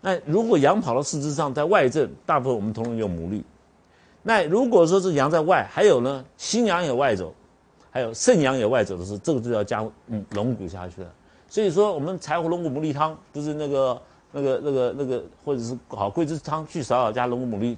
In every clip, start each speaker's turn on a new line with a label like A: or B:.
A: 那如果羊跑到四肢上，在外症，大部分我们通常用牡蛎。那如果说是羊在外，还有呢，心羊也外走，还有肾阳也外走的时候，这个就要加龙骨下去了。所以说，我们柴胡龙骨牡蛎汤就是那个那个那个那个，或者是好桂枝汤去少少加龙骨牡蛎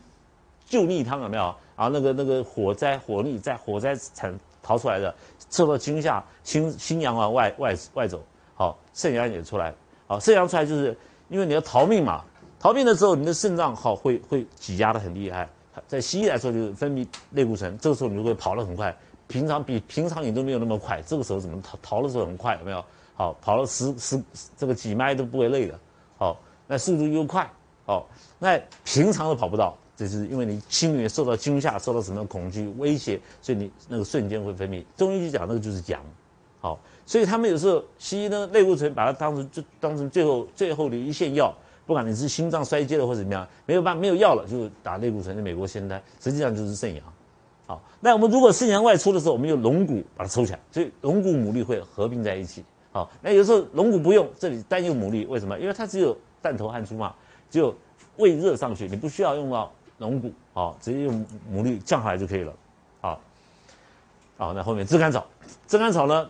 A: 救逆汤有没有？然后那个那个火灾火逆在火灾产逃出来的，受到惊吓，心心阳啊外外外走，好肾阳也出来，好肾阳出来就是因为你要逃命嘛，逃命的时候你的肾脏好会会挤压的很厉害，在西医来说就是分泌类固醇，这个时候你就会跑得很快，平常比平常你都没有那么快，这个时候怎么逃逃的时候很快有没有？好，跑了十十这个几迈都不会累的，好，那速度又快，好，那平常都跑不到，这是因为你心里面受到惊吓，受到什么恐惧威胁，所以你那个瞬间会分泌。中医就讲那个就是阳，好，所以他们有时候西医呢类固醇把它当成就当成最后最后的一线药，不管你是心脏衰竭了或者怎么样，没有办没有药了就打类固醇。在美国现在实际上就是肾阳，好，那我们如果肾阳外出的时候，我们用龙骨把它抽起来，所以龙骨牡蛎会合并在一起。好，那有时候龙骨不用，这里单用牡蛎，为什么？因为它只有弹头汗出嘛，只有胃热上去，你不需要用到龙骨，好，直接用牡蛎降下来就可以了。好，好，那后面炙甘草，炙甘草呢，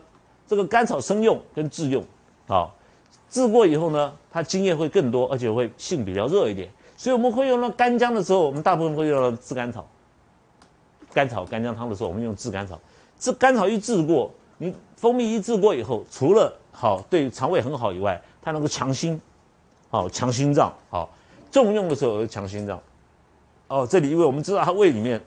A: 这个甘草生用跟炙用，好，炙过以后呢，它津液会更多，而且会性比较热一点，所以我们会用到干姜的时候，我们大部分会用到炙甘草，甘草干姜汤的时候，我们用炙甘草，这甘草一炙过。你蜂蜜一制过以后，除了好对肠胃很好以外，它能够强心，好强心脏，好重用的时候强心脏。哦，这里因为我们知道它胃里面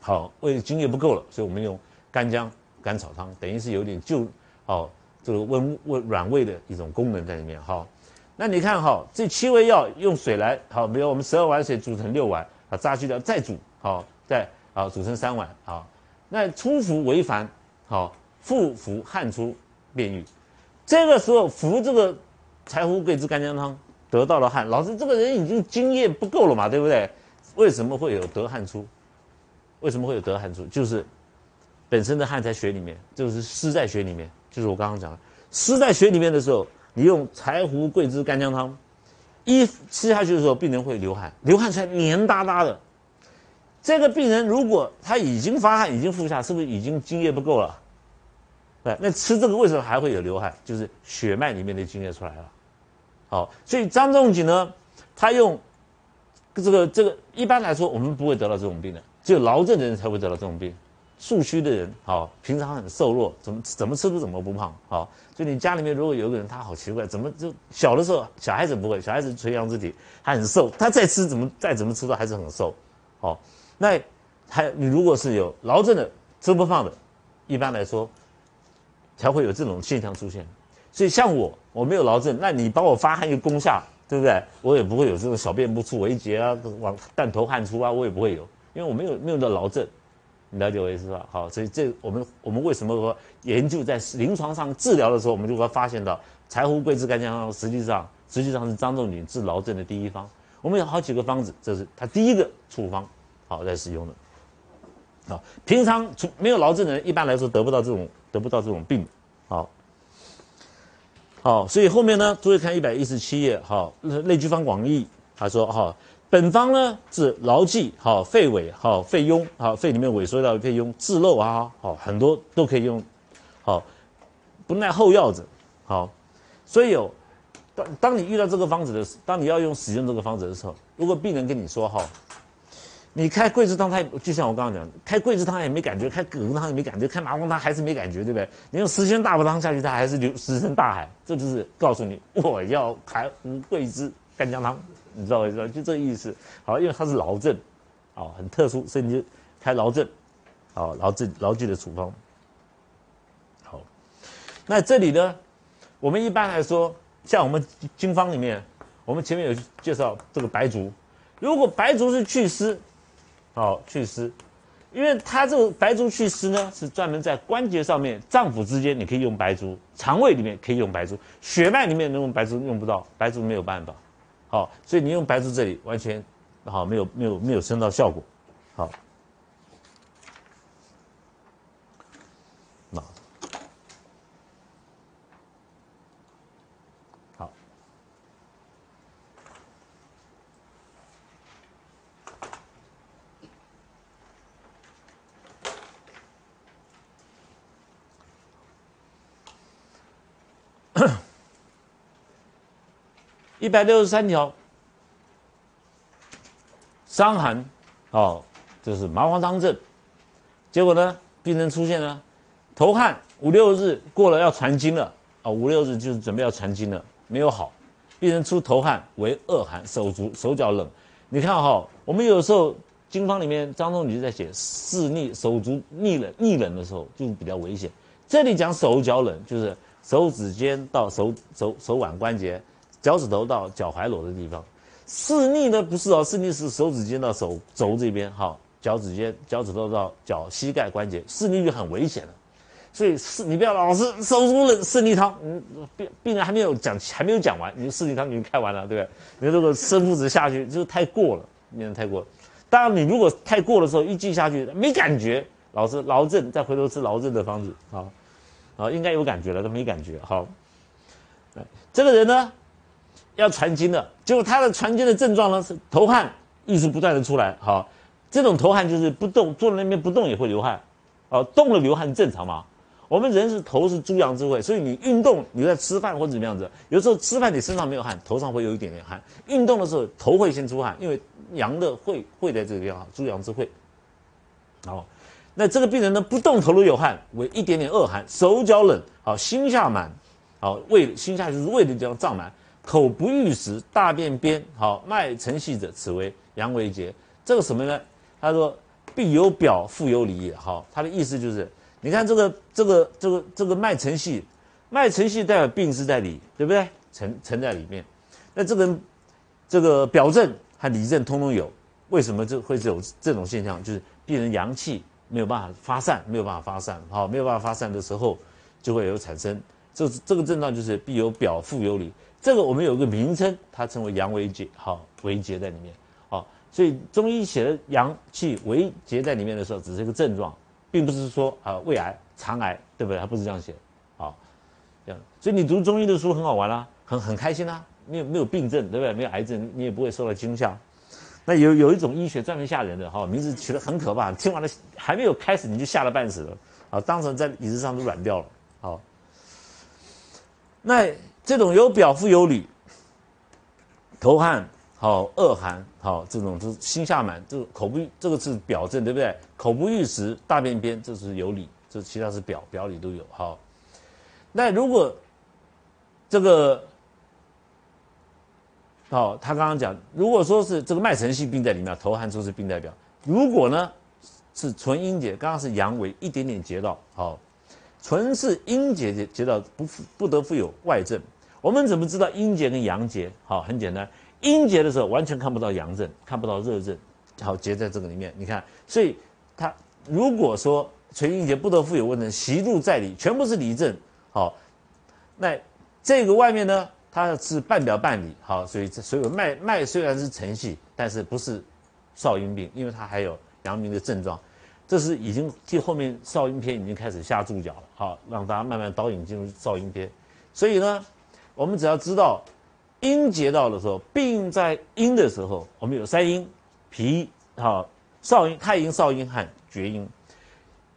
A: 好胃津液不够了，所以我们用干姜甘草汤，等于是有点救哦这个温温软胃的一种功能在里面。好，那你看哈，这七味药用水来好，比如我们十二碗水煮成六碗，啊渣去掉再煮，好再啊煮成三碗，好那初服为烦。好，腹服汗出便愈，这个时候服这个柴胡桂枝干姜汤得到了汗，老师这个人已经津液不够了嘛，对不对？为什么会有得汗出？为什么会有得汗出？就是本身的汗在血里面，就是湿在血里面，就是我刚刚讲的，湿在血里面的时候，你用柴胡桂枝干姜汤一吃下去的时候，病人会流汗，流汗出来黏哒哒的。这个病人如果他已经发汗，已经腹下，是不是已经津液不够了？对，那吃这个为什么还会有流汗？就是血脉里面的津液出来了。好，所以张仲景呢，他用这个这个，一般来说我们不会得到这种病的，只有劳症的人才会得到这种病。素虚的人，好，平常很瘦弱，怎么怎么吃都怎么不胖。好，所以你家里面如果有个人，他好奇怪，怎么就小的时候小孩子不会，小孩子垂杨之体，他很瘦，他再吃怎么再怎么吃都还是很瘦。好。那还你如果是有劳症的吃不胖的，一般来说才会有这种现象出现。所以像我，我没有劳症，那你帮我发汗又攻下，对不对？我也不会有这种小便不出、为结啊、往弹头汗出啊，我也不会有，因为我没有没有的劳症。了解我意思吧？好，所以这我们我们为什么说研究在临床上治疗的时候，我们就会发现到柴胡桂枝干姜汤实际上实际上是张仲景治劳症的第一方。我们有好几个方子，这是他第一个处方。好，在使用的，好，平常除没有劳症的人，一般来说得不到这种得不到这种病，好，好，所以后面呢，注意看一百一十七页，好，内居方广义，他说，哈，本方呢是劳悸，好，肺痿，好，肺痈，好，肺里面萎缩到肺痈，治漏啊，好，很多都可以用，好，不耐后药者，好，所以有，当当你遇到这个方子的时，当你要用使用这个方子的时候，如果病人跟你说，哈。你开桂枝汤，他就像我刚刚讲，开桂枝汤也没感觉，开葛根汤也没感觉，开麻黄汤还是没感觉，对不对？你用十全大补汤下去，它还是流石沉大海。这就是告诉你，我要开桂枝干姜汤，你知道我意思？就这意思。好，因为它是劳症，好，很特殊，所以你就开劳症，好，劳症劳具的处方。好，那这里呢，我们一般来说，像我们经方里面，我们前面有介绍这个白术，如果白术是祛湿。好祛湿，因为它这个白术祛湿呢，是专门在关节上面、脏腑之间，你可以用白术；肠胃里面可以用白术，血脉里面能用白术用不到，白术没有办法。好，所以你用白术这里完全好没有没有没有升到效果。好，一百六十三条，伤寒，哦，这是麻黄汤症。结果呢，病人出现了头汗，五六日过了要传经了，啊，五六日就是准备要传经了，没有好，病人出头汗为恶寒，手足手脚冷。你看哈，我们有时候经方里面张仲景在写四逆手足逆冷逆冷的时候，就比较危险。这里讲手脚冷，就是手指尖到手手手腕关节。脚趾头到脚踝裸的地方，四逆呢不是哦，四逆是手指尖到手肘这边，好，脚趾尖、脚趾头到脚膝盖关节，四逆就很危险了。所以四，你不要老是手足冷四逆汤，嗯，病病人还没有讲，还没有讲完，你四逆汤已经开完了，对不对？你这个生附子下去就是太过了，病人太过了。当然，你如果太过的时候一剂下去没感觉，老是劳症，再回头吃劳症的方子，好，好，应该有感觉了，都没感觉，好。这个人呢？要传经的，结果他的传经的症状呢是头汗，一直不断的出来。好，这种头汗就是不动，坐在那边不动也会流汗。哦，动了流汗正常嘛？我们人是头是猪阳之会，所以你运动，你在吃饭或者怎么样子，有时候吃饭你身上没有汗，头上会有一点点汗。运动的时候头会先出汗，因为阳的会会在这个地方，猪阳之会。好，那这个病人呢不动头都有汗，为一点点恶寒，手脚冷，好心下满，好胃心下就是胃的地方胀满。口不欲食，大便边，好脉沉细者，此为阳为结。这个什么呢？他说必有表，复有里也。好，他的意思就是，你看这个这个这个这个脉沉细，脉沉细代表病是在里，对不对？沉沉在里面。那这个这个表症和里症通通有。为什么这会有这种现象？就是病人阳气没有办法发散，没有办法发散，好，没有办法发散的时候，就会有产生。这这个症状就是必有表，复有里。这个我们有个名称，它称为阳为结，好为结在里面，好，所以中医写的阳气为结在里面的时候，只是一个症状，并不是说啊胃癌、肠癌，对不对？它不是这样写，好，这样，所以你读中医的书很好玩啦，很很开心啦，没有没有病症，对不对？没有癌症，你也不会受到惊吓。那有有一种医学专门吓人的，哈，名字取得很可怕，听完了还没有开始你就吓得半死了，啊，当场在椅子上都软掉了，好，那。这种有表腹有里，头汗好，恶寒好，这种是心下满，这个口不这个是表症，对不对？口不欲食，大便边，这是有里，这其他是表，表里都有好。那如果这个好，他刚刚讲，如果说是这个脉沉细病在里面，头汗就是病代表。如果呢是纯阴结，刚刚是阳痿，一点点结到好，纯是阴结结结到不不得复有外症。我们怎么知道阴结跟阳结？好，很简单，阴结的时候完全看不到阳症，看不到热症，好结在这个里面。你看，所以它如果说垂阴结不得复有问症，习入在里，全部是里症，好，那这个外面呢，它是半表半里，好，所以所有脉脉虽然是沉细，但是不是少阴病，因为它还有阳明的症状，这是已经替后面少阴篇已经开始下注脚了，好，让大家慢慢导引进入少阴篇，所以呢。我们只要知道，阴结到的时候，病在阴的时候，我们有三阴：脾、好少阴、太阴、少阴和厥阴。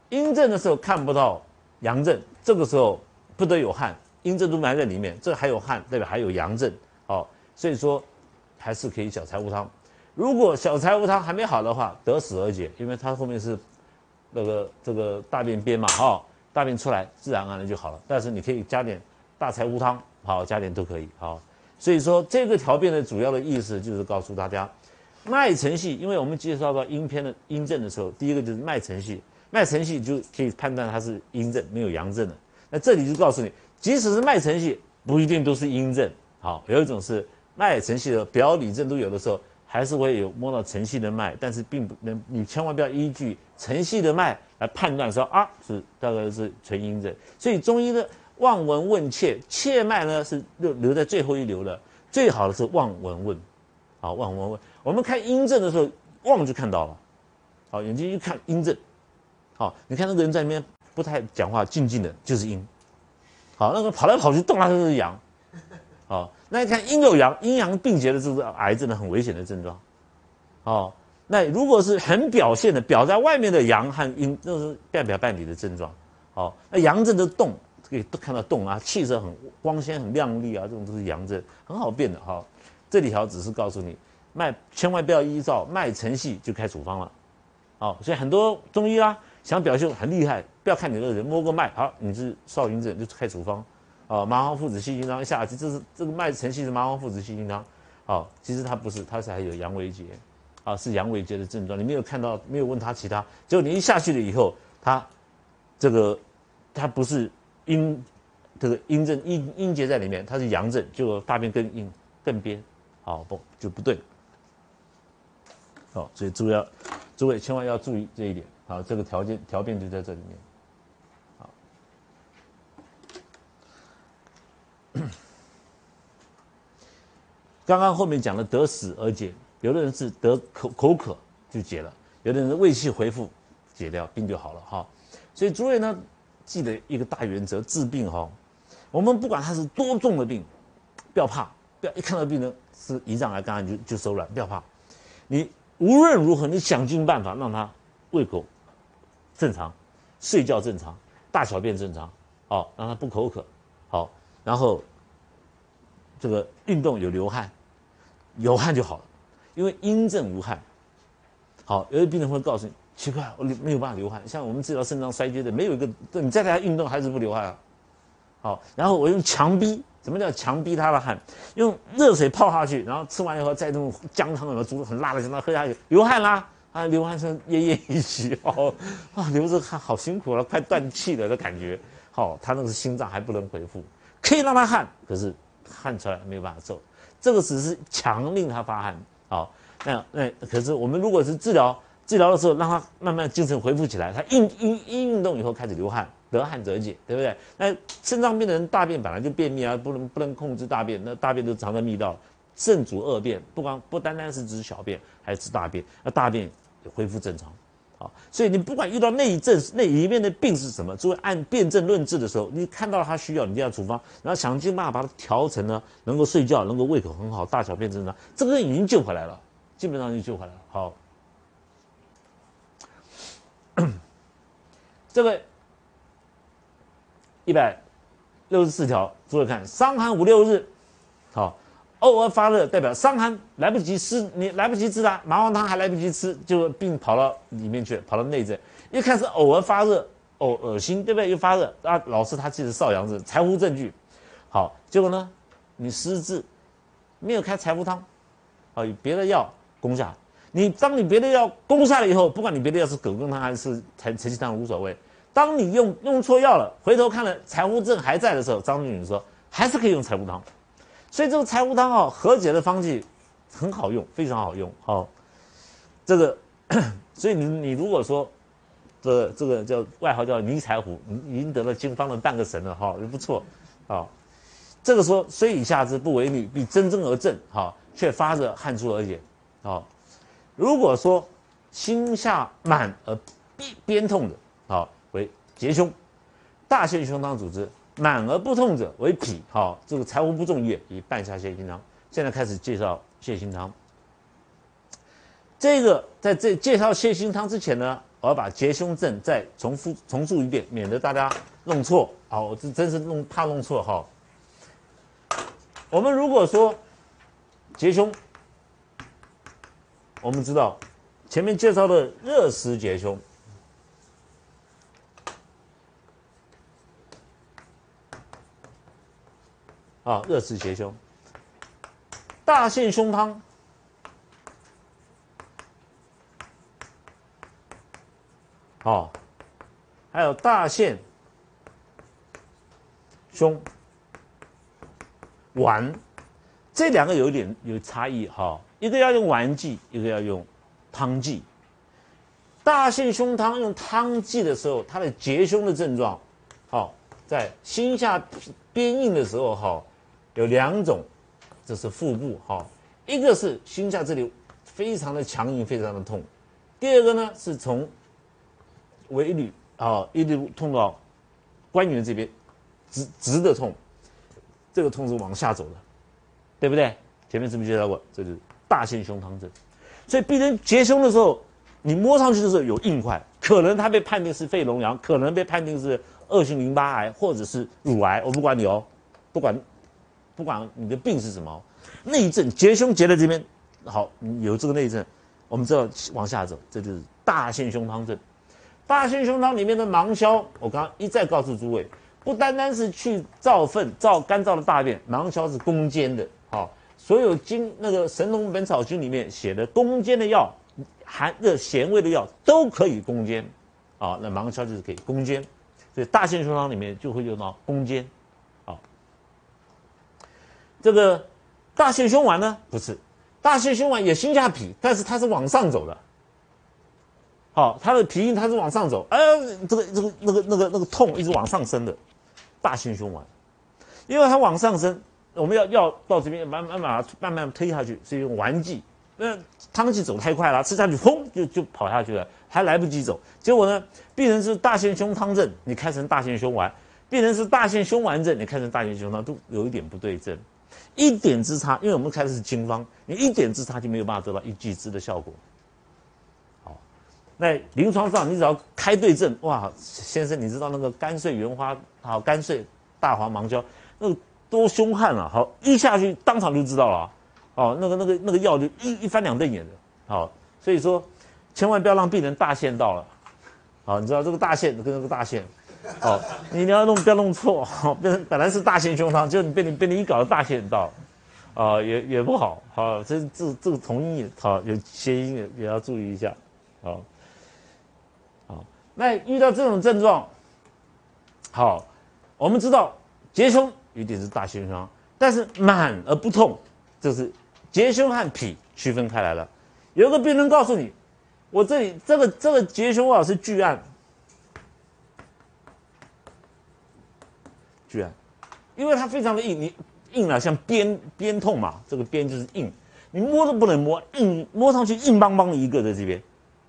A: 阴症的时候看不到阳症，这个时候不得有汗，阴症都埋在里面，这还有汗，代表还有阳症。好，所以说还是可以小柴胡汤。如果小柴胡汤还没好的话，得死而解，因为它后面是那个这个大便憋嘛，哈，大便出来自然而然就好了。但是你可以加点大柴胡汤。好，加点都可以。好，所以说这个条辩的主要的意思就是告诉大家，脉沉细，因为我们介绍到阴篇的阴症的时候，第一个就是脉沉细，脉沉细就可以判断它是阴症，没有阳症的。那这里就告诉你，即使是脉沉细，不一定都是阴症。好，有一种是脉沉细的表里症都有的时候，还是会有摸到沉细的脉，但是并不能，你千万不要依据沉细的脉来判断说啊是大概是纯阴症。所以中医的。望闻问切，切脉呢是留留在最后一流的，最好的是望闻问，好望闻问。我们看阴症的时候，望就看到了，好眼睛一看阴症，好你看那个人在那边不太讲话，静静的就是阴，好那个跑来跑去动来就是阳，好那你看阴有阳，阴阳并结的这是癌症的很危险的症状，好那如果是很表现的表在外面的阳和阴，那是半表半里的症状，好那阳症的动。可以都看到动啊，气色很光鲜、很亮丽啊，这种都是阳症，很好辨的哈。这里条只是告诉你，脉千万不要依照脉沉细就开处方了，好，所以很多中医啊想表现很厉害，不要看你的人摸个脉，好，你是少阴症就开处方，哦，麻黄附子细辛汤下去，这是这个脉沉细是麻黄附子细辛汤，好，其实它不是，它是还有阳痿结，啊，是阳痿结的症状，你没有看到，没有问他其他，结果你一下去了以后，他这个他不是阴这个阴症阴阴结在里面，它是阳症，就大便更硬更憋。好不就不对，好，所以诸位要，诸位千万要注意这一点。好，这个条件条件就在这里面。好，刚刚后面讲的得死而解，有的人是得口口渴就解了，有的人是胃气回复解掉病就好了哈。所以诸位呢，记得一个大原则，治病哈，我们不管他是多重的病，不要怕，不要一看到病人。是胰脏癌，肝癌就就手软，不要怕。你无论如何，你想尽办法让他胃口正常，睡觉正常，大小便正常，好，让他不口渴，好，然后这个运动有流汗，有汗就好了，因为阴症无汗。好，有的病人会告诉你，奇怪，我流没有办法流汗。像我们治疗肾脏衰竭的，没有一个，你再给他运动还是不流汗啊。好，然后我用强逼。什么叫强逼他的汗？用热水泡下去，然后吃完以后再用姜汤什么煮很辣的姜汤喝下去，流汗啦啊，流汗成奄奄一息哦，啊，流着汗好辛苦了，快断气了的感觉。好，他那个心脏还不能恢复，可以让他汗，可是汗出来没有办法走，这个只是强令他发汗。好，那那可是我们如果是治疗治疗的时候，让他慢慢精神恢复起来，他运运一运动以后开始流汗。得汗则解，对不对？那肾脏病的人大便本来就便秘啊，不能不能控制大便，那大便都藏在密道，肾主恶便，不光不单单是指小便，还是指大便，那大便也恢复正常，好，所以你不管遇到内症那里面的病是什么，作为按辨证论治的时候，你看到他需要，你就要处方，然后想尽办法把它调成呢，能够睡觉，能够胃口很好，大小便正常，这个人已经救回来了，基本上就救回来了。好，这个。一百六十四条，诸位看，伤寒五六日，好，偶尔发热代表伤寒来不及吃，你来不及治啊，麻黄汤还来不及吃，就病跑到里面去，跑到内症。一开始偶尔发热，呕恶心，对不对？又发热啊，老师他其实少阳症，柴胡证据，好，结果呢，你失智，没有开柴胡汤，啊，别的药攻下，你当你别的药攻下了以后，不管你别的药是葛根汤还是陈陈其汤无所谓。当你用用错药了，回头看了柴胡症还在的时候，张仲景说还是可以用柴胡汤，所以这个柴胡汤哦，和解的方剂很好用，非常好用。好，这个，所以你你如果说这这个叫外号叫泥柴胡，已经得了经方的半个神了哈，也不错。好，这个说虽以下之不为虑，必真真而正，哈，却发着汗出而解。好，如果说心下满而边边痛的，好。为结胸，大陷胸汤主之，满而不痛者为脾。好，这个柴胡不中液，以半夏泻心汤。现在开始介绍泻心汤。这个在这介绍泻心汤之前呢，我要把结胸症再重复重述一遍，免得大家弄错。好，我这真是弄怕弄错哈。我们如果说结胸，我们知道前面介绍的热湿结胸。啊，热湿结胸，大陷胸汤，好，还有大陷胸。丸，这两个有点有差异哈，一个要用丸剂，一个要用汤剂。大陷胸汤用汤剂的时候，它的结胸的症状，好，在心下边硬的时候，哈。有两种，这是腹部哈，一个是心下这里非常的强硬，非常的痛；第二个呢是从尾闾啊一直痛到关元这边，直直的痛，这个痛是往下走的，对不对？前面是不是介绍过？这就是大陷胸汤症。所以病人结胸的时候，你摸上去的时候有硬块，可能他被判定是肺脓疡，可能被判定是恶性淋巴癌或者是乳癌，我不管你哦，不管不管你的病是什么，内症结胸结在这边，好，有这个内症，我们知道往下走，这就是大陷胸汤症。大陷胸汤里面的芒硝，我刚刚一再告诉诸位，不单单是去造粪、造干燥的大便，芒硝是攻坚的。所有经那个《神农本草经》里面写的攻坚的药，含的咸味的药都可以攻坚。啊，那芒硝就是可以攻坚，所以大陷胸汤里面就会用到攻坚。啊，这个大陷胸丸呢，不是大陷胸丸也心下痞，但是它是往上走的。好，它的皮它是往上走，哎，这个这个那个那个那个痛一直往上升的，大陷胸丸，因为它往上升，我们要要到这边慢慢慢慢慢推下去，是用丸剂。那汤剂走太快了，吃下去轰就就跑下去了，还来不及走。结果呢，病人是大陷胸汤症，你开成大陷胸丸；病人是大陷胸丸症，你开成大陷胸汤，都有一点不对症，一点之差。因为我们开的是经方，你一点之差就没有办法得到一剂之的效果。好，那临床上你只要开对症，哇，先生，你知道那个干碎原花，好干碎大黄芒胶，那个多凶悍啊！好，一下去当场就知道了。哦，那个、那个、那个药就一一翻两瞪眼的，好，所以说，千万不要让病人大限到了，好，你知道这个大限跟那个大限，好，你你要弄不要弄错，好，变成本来是大限胸汤，就你被你被你一搞大限到，啊，也也不好，好，这这这个同音好有谐音也也要注意一下，好，好，那遇到这种症状，好，我们知道结胸一定是大限胸，但是满而不痛，就是。结胸和脾区分开来了，有个病人告诉你，我这里这个这个结胸啊是巨案，巨案，因为它非常的硬，你硬了像鞭鞭痛嘛，这个鞭就是硬，你摸都不能摸，硬摸上去硬邦邦的一个在这边，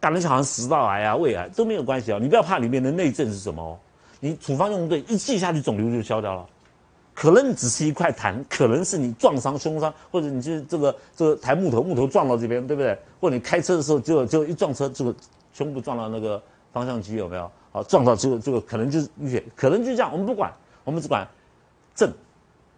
A: 感觉好像食道癌啊、胃癌都没有关系啊，你不要怕里面的内症是什么哦，你处方用对，一剂下去肿瘤就消掉了。可能只是一块痰，可能是你撞伤胸伤，或者你就是这个这个抬木头，木头撞到这边，对不对？或者你开车的时候就就一撞车，这个胸部撞到那个方向机有没有？好，撞到这个这个可能就是淤血，可能就这样。我们不管，我们只管症，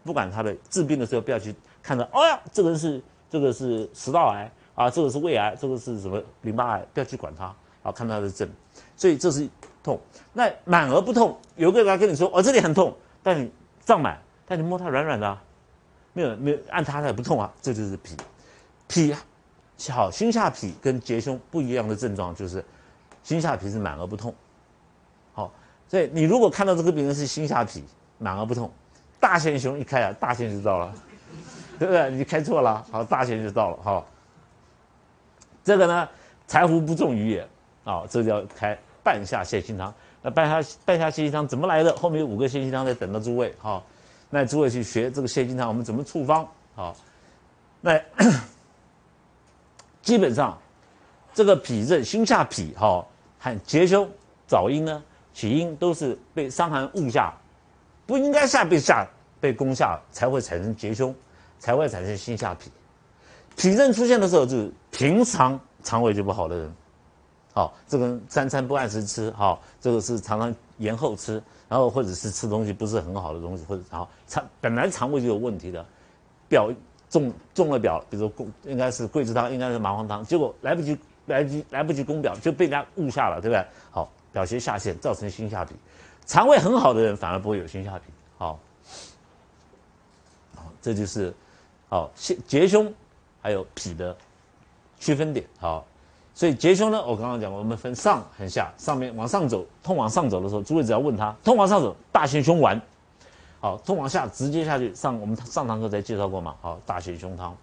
A: 不管他的治病的时候不要去看到，哦呀，这个是这个是食道癌啊，这个是胃癌，这个是什么淋巴癌，不要去管它，好，看他的症。所以这是痛，那满而不痛。有个人来跟你说，哦，这里很痛，但你胀满。但你摸它软软的，没有没有按它它也不痛啊，这就是脾，脾好心下痞跟结胸不一样的症状就是心下痞是满而不痛，好，所以你如果看到这个病人是心下痞满而不痛，大陷胸一开啊，大陷就到了，对不对？你开错了，好，大陷就到了，好，这个呢柴胡不重于也，啊，这叫开半夏泻心汤。那半夏半夏泻心汤怎么来的？后面有五个泻心汤在等着诸位，好。那诸位去学这个泻心汤，我们怎么处方？好，那 基本上这个脾症、心下痞哈和结胸、早阴呢，起因都是被伤寒误下，不应该下被下被攻下，才会产生结胸，才会产生心下痞。脾症出现的时候，就是平常肠胃就不好的人，好，这个三餐不按时吃，好，这个是常常延后吃。然后或者是吃东西不是很好的东西，或者然后肠本来肠胃就有问题的，表中中了表，比如说应该是桂枝汤，应该是麻黄汤，结果来不及来不及来不及攻表，就被人家误下了，对不对？好，表邪下陷，造成心下痞。肠胃很好的人反而不会有心下痞。好，好，这就是好结结胸还有脾的区分点。好。所以结胸呢，我刚刚讲，我们分上和下，上面往上走，通往上走的时候，诸位只要问他，通往上走，大陷胸丸，好，通往下直接下去，上我们上堂课才介绍过嘛，好，大陷胸汤，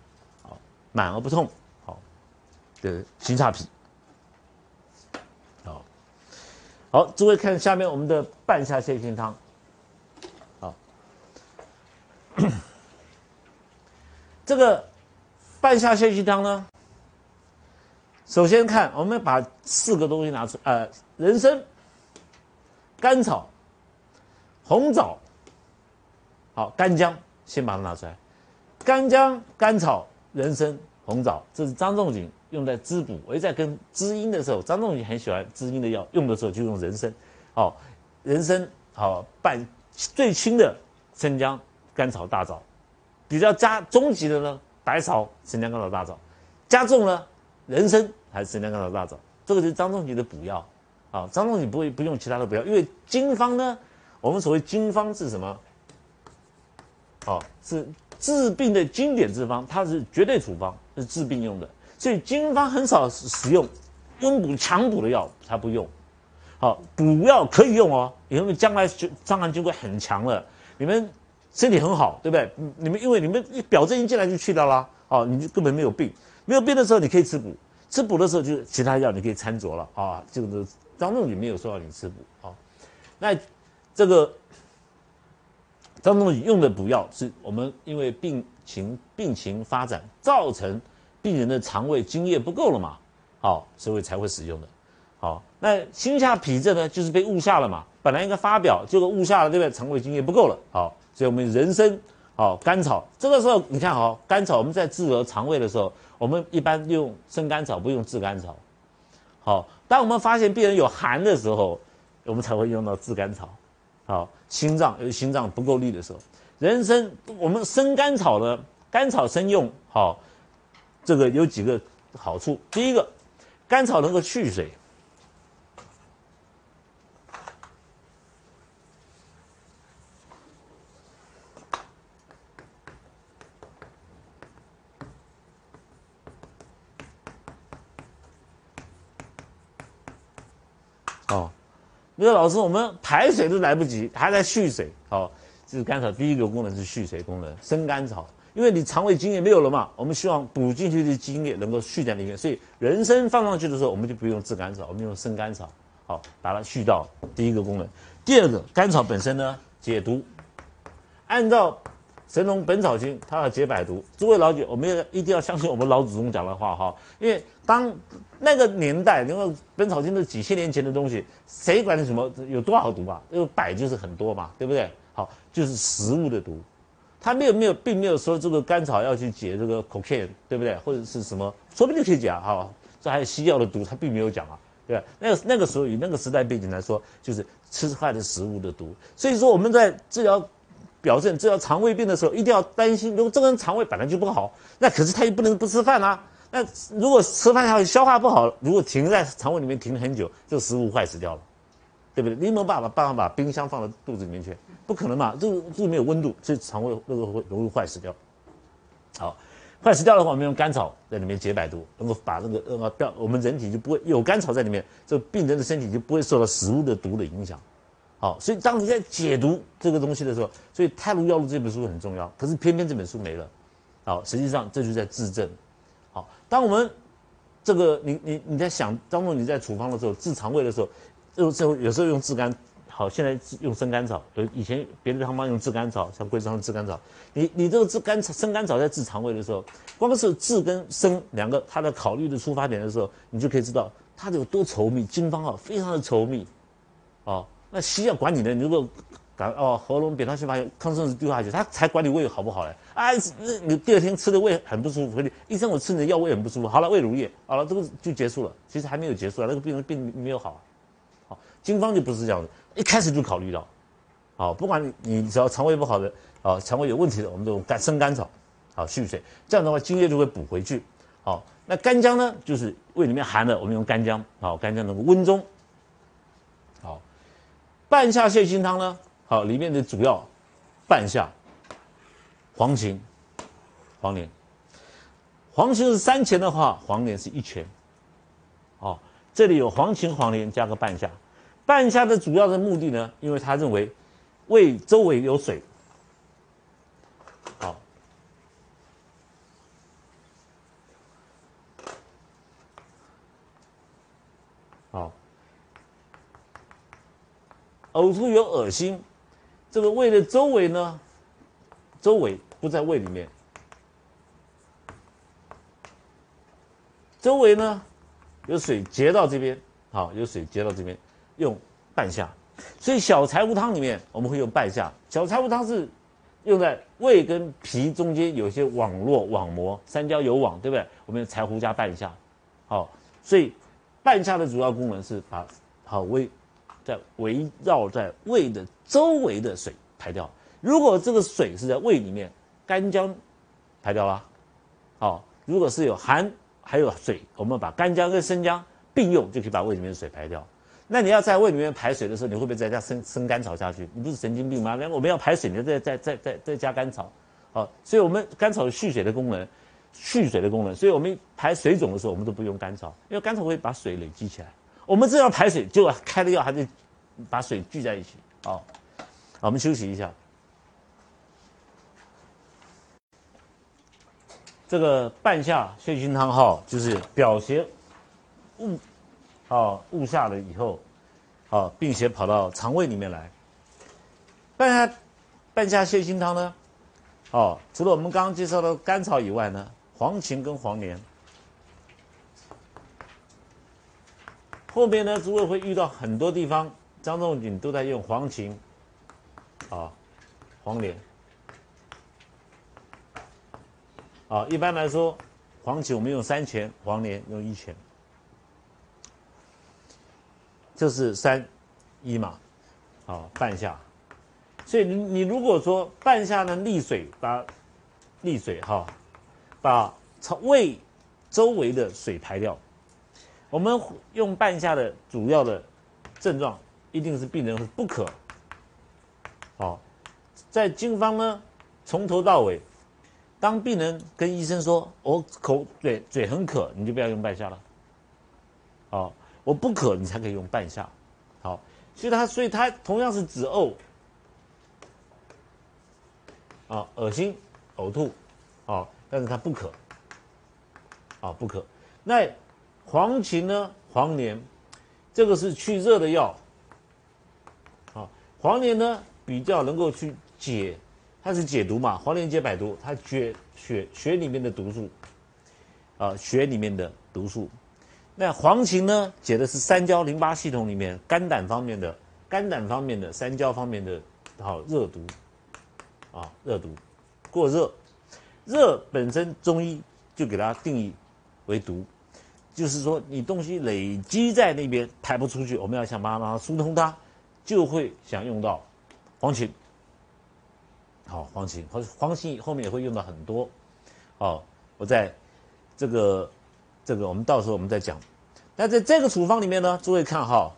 A: 好，满而不痛，好，的心下痞，好，好，诸位看下面我们的半夏泻心汤，好，这个半夏泻心汤呢。首先看，我们把四个东西拿出，呃，人参、甘草、红枣，好，干姜，先把它拿出来。干姜、甘草、人参、红枣，这是张仲景用在滋补。我在跟滋阴的时候，张仲景很喜欢滋阴的药，用的时候就用人参。好，人参好拌最轻的生姜、甘草、大枣，比较加中级的呢，白芍、生姜、甘草、大枣，加重呢，人参还是生姜、甘草、大枣，这个是张仲景的补药。啊，张仲景不会不用其他的补药，因为经方呢，我们所谓经方是什么？哦，是治病的经典之方，它是绝对处方，是治病用的，所以经方很少使用温补强补的药，它不用。好，补药可以用哦，因为将来就伤寒经会很强了，你们身体很好，对不对？你们因为你们一表证一进来就去掉了，哦，你就根本没有病，没有病的时候你可以吃补，吃补的时候就是其他药你可以参酌了啊。这个张仲景没有说要你吃补啊，那这个张仲景用的补药是我们因为病情病情发展造成病人的肠胃津液不够了嘛，好，所以才会使用的。好，那心下痞症呢，就是被误下了嘛。本来应该发表，结果误下了，对不对？肠胃津液不够了。好，所以我们人参、好甘草，这个时候你看，好甘草，我们在治疗肠胃的时候，我们一般用生甘草，不用炙甘草。好，当我们发现病人有寒的时候，我们才会用到炙甘草。好，心脏有心脏不够力的时候，人参我们生甘草呢甘草生用，好，这个有几个好处。第一个，甘草能够去水。你说老师，我们排水都来不及，还在蓄水。好，这是甘草第一个功能是蓄水功能，生甘草。因为你肠胃津液没有了嘛，我们希望补进去的津液能够蓄在里面，所以人参放上去的时候，我们就不用炙甘草，我们用生甘草，好把它蓄到第一个功能。第二个，甘草本身呢解毒，按照。《神农本草经》，它要解百毒。诸位老姐，我们要一定要相信我们老祖宗讲的话哈，因为当那个年代，因为《本草经》是几千年前的东西，谁管你什么有多少毒啊？因为百就是很多嘛，对不对？好，就是食物的毒，他没有没有，并没有说这个甘草要去解这个 cocaine，对不对？或者是什么，说不定可以讲哈。这还有西药的毒，他并没有讲啊，对吧？那个那个时候以那个时代背景来说，就是吃坏的食物的毒。所以说我们在治疗。表证治疗肠胃病的时候，一定要担心。如果这个人肠胃本来就不好，那可是他又不能不吃饭啊。那如果吃饭还消化不好，如果停在肠胃里面停很久，这个食物坏死掉了，对不对？你有没有办法办法把冰箱放到肚子里面去？不可能嘛，这个这个没有温度，所以肠胃那个会容易坏死掉。好，坏死掉的话，我们用甘草在里面解百毒，能够把那个呃我们人体就不会有甘草在里面，这病人的身体就不会受到食物的毒的影响。好，所以当你在解读这个东西的时候，所以《太卢药录》这本书很重要。可是偏偏这本书没了。好，实际上这就在治症。好，当我们这个你你你在想当中你在处方的时候治肠胃的时候，有时候有时候用炙甘，好，现在用生甘草。有以前别的汤方用炙甘草，像桂枝汤炙甘草。你你这个炙甘草生甘草在治肠胃的时候，光是炙跟生两个它的考虑的出发点的时候，你就可以知道它有多稠密。经方啊，非常的稠密。哦。那西药管你的，你如果感哦喉咙扁桃腺发炎，抗生素丢下去，他才管你胃好不好嘞？啊，那你第二天吃的胃很不舒服，医生我吃你的药胃很不舒服，好了胃乳液，好了这个就结束了。其实还没有结束啊，那个病人病没有好。好，经方就不是这样子，一开始就考虑到，好，不管你你只要肠胃不好的，啊，肠胃有问题的，我们都用甘生甘草，好蓄水，这样的话津液就会补回去。好，那干姜呢，就是胃里面寒的，我们用干姜，好，干姜能够温中。半夏泻心汤呢？好，里面的主要半夏、黄芩、黄连。黄芩是三钱的话，黄连是一钱。哦，这里有黄芩、黄连加个半夏。半夏的主要的目的呢，因为他认为胃周围有水。呕吐有恶心，这个胃的周围呢，周围不在胃里面，周围呢有水结到这边，好，有水结到这边，用半夏。所以小柴胡汤里面我们会用半夏。小柴胡汤是用在胃跟脾中间有些网络网膜，三焦有网，对不对？我们用柴胡加半夏，好，所以半夏的主要功能是把好胃。在围绕在胃的周围的水排掉。如果这个水是在胃里面，干姜排掉了，好，如果是有寒还有水，我们把干姜跟生姜并用，就可以把胃里面的水排掉。那你要在胃里面排水的时候，你会不会再加生生甘草下去？你不是神经病吗？那我们要排水，你再再再再再加甘草，好，所以我们甘草有蓄水的功能，蓄水的功能，所以我们排水肿的时候，我们都不用甘草，因为甘草会把水累积起来。我们这要排水，就开了药还得把水聚在一起，好，我们休息一下。这个半夏泻心汤哈，就是表邪误，啊误下了以后，好，并且跑到肠胃里面来。半夏半夏泻心汤呢，哦，除了我们刚刚介绍的甘草以外呢，黄芩跟黄连。后面呢，诸位会遇到很多地方，张仲景都在用黄芩，啊，黄连。啊，一般来说，黄芪我们用三钱，黄连用一钱，这是三一嘛，啊，半夏。所以你你如果说半夏呢利水，把利水哈，把肠胃周围的水排掉。我们用半夏的主要的症状，一定是病人是不渴。好，在经方呢，从头到尾。当病人跟医生说：“我口嘴嘴很渴，你就不要用半夏了。”好，我不渴，你才可以用半夏。好，所以他所以他同样是止呕，啊，恶心、呕吐，啊，但是他不渴，啊，不渴。那黄芩呢？黄连，这个是去热的药。好，黄连呢比较能够去解。它是解毒嘛，黄连解百毒，它解血血里面的毒素，啊，血里面的毒素。那黄芩呢，解的是三焦淋巴系统里面肝胆方面的肝胆方面的三焦方面的好热毒，啊，热毒，过热，热本身中医就给它定义为毒，就是说你东西累积在那边排不出去，我们要想办法疏通它，就会想用到黄芩。好，黄芩，黄黄芩后面也会用到很多。好，我在这个这个，我们到时候我们再讲。那在这个处方里面呢，诸位看哈，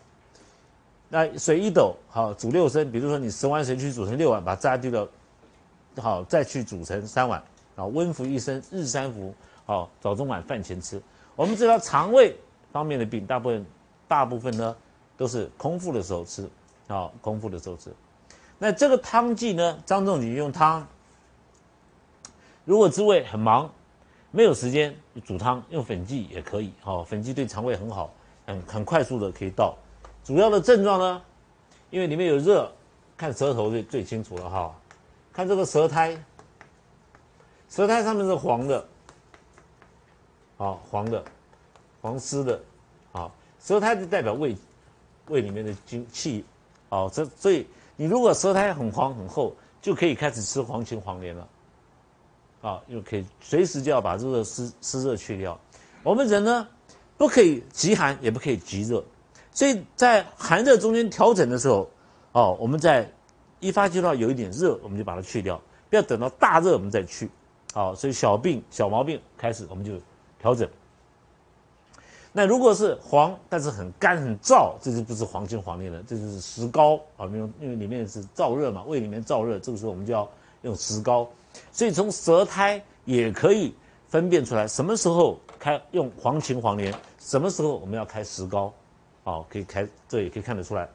A: 那水一斗，好煮六升。比如说你十碗水去煮成六碗，把渣丢掉，好再去煮成三碗，啊温服一升，日三服，好早中晚饭前吃。我们知道肠胃方面的病，大部分大部分呢都是空腹的时候吃，好空腹的时候吃。那这个汤剂呢？张仲景用汤。如果诸位很忙，没有时间煮汤，用粉剂也可以。好，粉剂对肠胃很好，很很快速的可以到。主要的症状呢，因为里面有热，看舌头最最清楚了哈。看这个舌苔，舌苔上面是黄的，好黄的，黄湿的，好舌苔就代表胃胃里面的精气，好这所以。你如果舌苔很黄很厚，就可以开始吃黄芩黄连了，啊，又可以随时就要把这个湿湿热去掉。我们人呢，不可以极寒，也不可以极热，所以在寒热中间调整的时候，哦，我们在一发觉到有一点热，我们就把它去掉，不要等到大热我们再去，好，所以小病小毛病开始我们就调整。那如果是黄，但是很干很燥，这就不是黄芩黄连了，这就是石膏啊，因为因为里面是燥热嘛，胃里面燥热，这个时候我们就要用石膏。所以从舌苔也可以分辨出来，什么时候开用黄芩黄连，什么时候我们要开石膏，好，可以开，这也可以看得出来。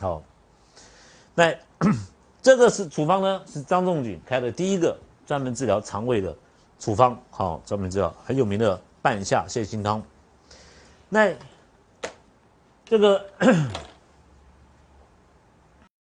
A: 好，那 这个是处方呢，是张仲景开的第一个专门治疗肠胃的处方，好，专门知道很有名的。半夏泻心汤，那这个